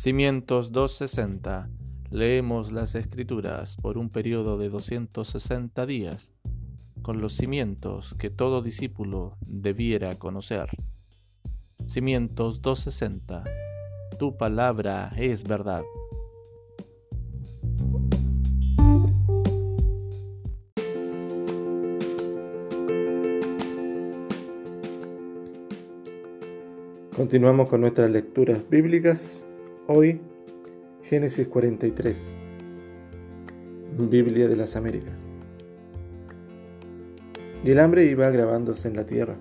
Cimientos 260. Leemos las escrituras por un periodo de 260 días, con los cimientos que todo discípulo debiera conocer. Cimientos 260. Tu palabra es verdad. Continuamos con nuestras lecturas bíblicas Hoy, Génesis 43, Biblia de las Américas. Y el hambre iba agravándose en la tierra,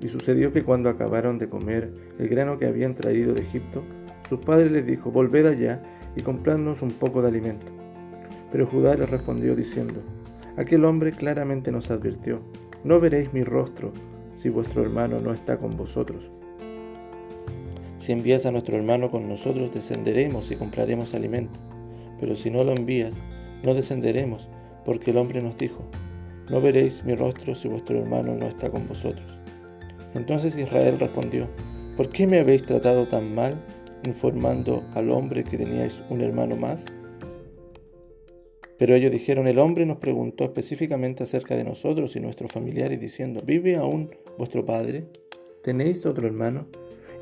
y sucedió que cuando acabaron de comer el grano que habían traído de Egipto, sus padres les dijo, volved allá y compradnos un poco de alimento. Pero Judá les respondió diciendo, aquel hombre claramente nos advirtió, no veréis mi rostro si vuestro hermano no está con vosotros si envías a nuestro hermano con nosotros, descenderemos y compraremos alimento. Pero si no lo envías, no descenderemos, porque el hombre nos dijo, no veréis mi rostro si vuestro hermano no está con vosotros. Entonces Israel respondió, ¿por qué me habéis tratado tan mal, informando al hombre que teníais un hermano más? Pero ellos dijeron, el hombre nos preguntó específicamente acerca de nosotros y nuestros familiares, diciendo, ¿vive aún vuestro padre? ¿Tenéis otro hermano?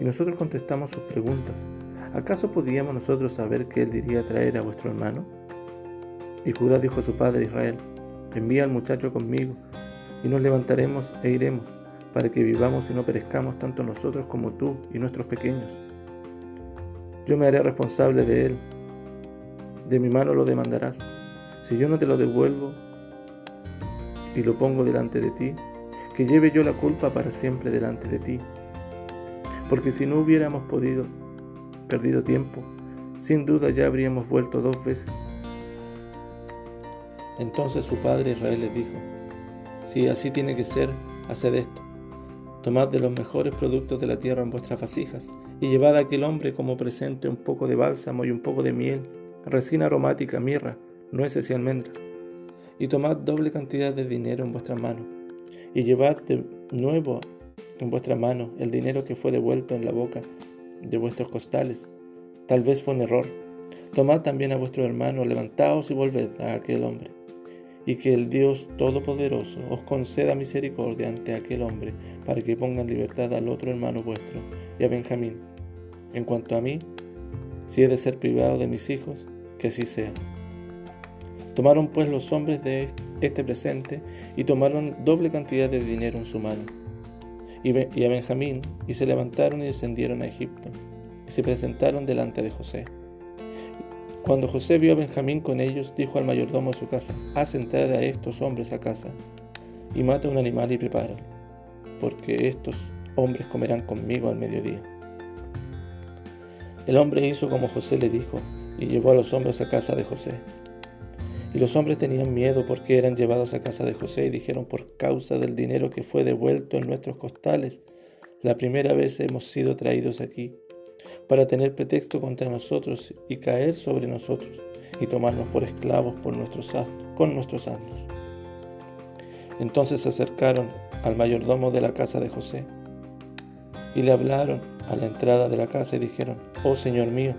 Y nosotros contestamos sus preguntas. ¿Acaso podíamos nosotros saber que él diría traer a vuestro hermano? Y Judá dijo a su padre Israel, envía al muchacho conmigo, y nos levantaremos e iremos, para que vivamos y no perezcamos tanto nosotros como tú y nuestros pequeños. Yo me haré responsable de él, de mi mano lo demandarás. Si yo no te lo devuelvo y lo pongo delante de ti, que lleve yo la culpa para siempre delante de ti porque si no hubiéramos podido, perdido tiempo, sin duda ya habríamos vuelto dos veces. Entonces su padre Israel les dijo, si así tiene que ser, haced esto. Tomad de los mejores productos de la tierra en vuestras vasijas y llevad a aquel hombre como presente un poco de bálsamo y un poco de miel, resina aromática, mirra, nueces y almendras. Y tomad doble cantidad de dinero en vuestras manos y llevad de nuevo en vuestra mano el dinero que fue devuelto en la boca de vuestros costales. Tal vez fue un error. Tomad también a vuestro hermano, levantaos y volved a aquel hombre. Y que el Dios Todopoderoso os conceda misericordia ante aquel hombre, para que ponga en libertad al otro hermano vuestro y a Benjamín. En cuanto a mí, si he de ser privado de mis hijos, que así sea. Tomaron pues los hombres de este presente y tomaron doble cantidad de dinero en su mano y a Benjamín, y se levantaron y descendieron a Egipto, y se presentaron delante de José. Cuando José vio a Benjamín con ellos, dijo al mayordomo de su casa, haz entrar a estos hombres a casa, y mata un animal y prepáralo, porque estos hombres comerán conmigo al mediodía. El hombre hizo como José le dijo, y llevó a los hombres a casa de José. Y los hombres tenían miedo porque eran llevados a casa de José y dijeron, por causa del dinero que fue devuelto en nuestros costales, la primera vez hemos sido traídos aquí, para tener pretexto contra nosotros y caer sobre nosotros y tomarnos por esclavos por nuestros con nuestros asnos. Entonces se acercaron al mayordomo de la casa de José y le hablaron a la entrada de la casa y dijeron, oh Señor mío,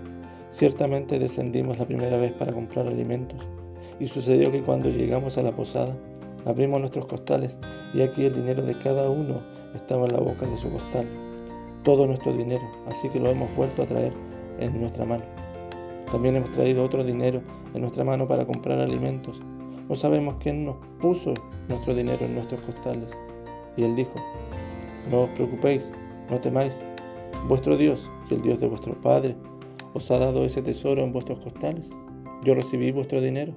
ciertamente descendimos la primera vez para comprar alimentos y sucedió que cuando llegamos a la posada, abrimos nuestros costales y aquí el dinero de cada uno estaba en la boca de su costal. Todo nuestro dinero, así que lo hemos vuelto a traer en nuestra mano. También hemos traído otro dinero en nuestra mano para comprar alimentos. No sabemos quién nos puso nuestro dinero en nuestros costales. Y él dijo, no os preocupéis, no temáis. Vuestro Dios y el Dios de vuestro Padre os ha dado ese tesoro en vuestros costales. Yo recibí vuestro dinero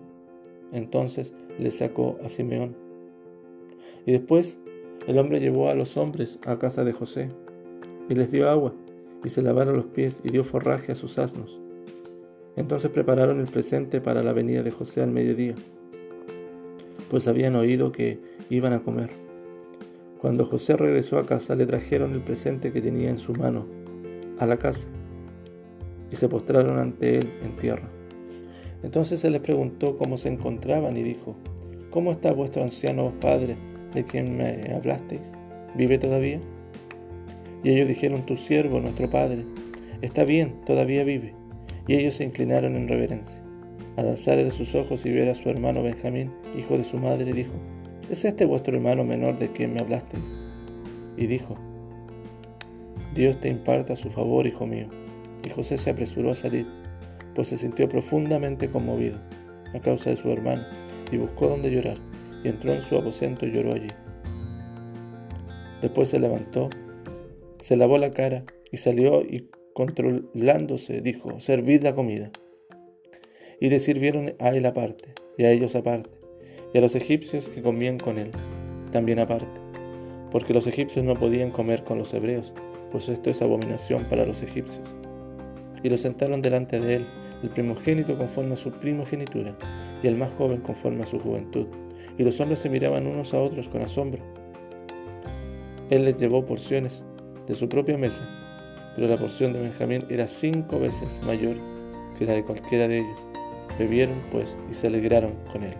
entonces le sacó a Simeón. Y después el hombre llevó a los hombres a casa de José, y les dio agua, y se lavaron los pies, y dio forraje a sus asnos. Entonces prepararon el presente para la venida de José al mediodía, pues habían oído que iban a comer. Cuando José regresó a casa, le trajeron el presente que tenía en su mano a la casa, y se postraron ante él en tierra. Entonces se les preguntó cómo se encontraban y dijo, ¿Cómo está vuestro anciano padre de quien me hablasteis? ¿Vive todavía? Y ellos dijeron, tu siervo, nuestro padre, está bien, todavía vive. Y ellos se inclinaron en reverencia. Al alzar sus ojos y ver a su hermano Benjamín, hijo de su madre, dijo, ¿Es este vuestro hermano menor de quien me hablasteis? Y dijo, Dios te imparta su favor, hijo mío. Y José se apresuró a salir, pues se sintió profundamente conmovido a causa de su hermano, y buscó donde llorar, y entró en su aposento y lloró allí. Después se levantó, se lavó la cara y salió y controlándose dijo, servid la comida. Y le sirvieron a él aparte, y a ellos aparte, y a los egipcios que comían con él, también aparte, porque los egipcios no podían comer con los hebreos, pues esto es abominación para los egipcios. Y lo sentaron delante de él, el primogénito conforme a su primogenitura, y el más joven conforme a su juventud. Y los hombres se miraban unos a otros con asombro. Él les llevó porciones de su propia mesa, pero la porción de Benjamín era cinco veces mayor que la de cualquiera de ellos. Bebieron, pues, y se alegraron con él.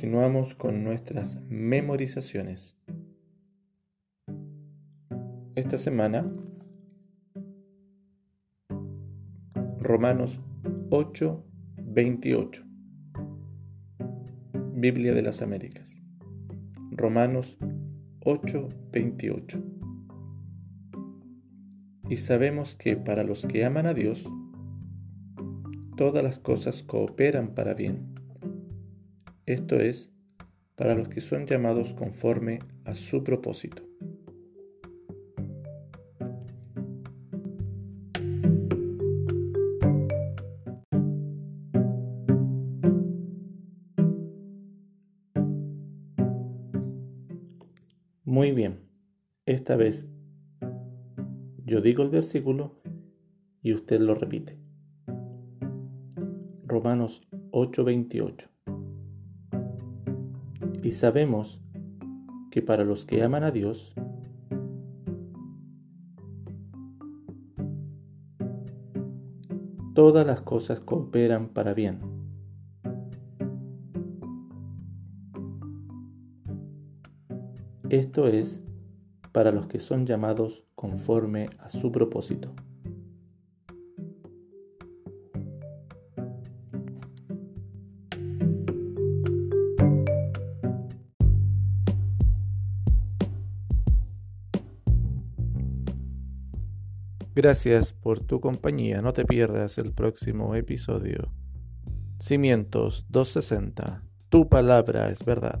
Continuamos con nuestras memorizaciones. Esta semana, Romanos 8, 28. Biblia de las Américas. Romanos 8, 28. Y sabemos que para los que aman a Dios, todas las cosas cooperan para bien. Esto es, para los que son llamados conforme a su propósito. Muy bien, esta vez yo digo el versículo y usted lo repite. Romanos 8:28. Y sabemos que para los que aman a Dios, todas las cosas cooperan para bien Esto es para los que son llamados conforme a su propósito. Gracias por tu compañía. No te pierdas el próximo episodio. Cimientos 260. Tu palabra es verdad.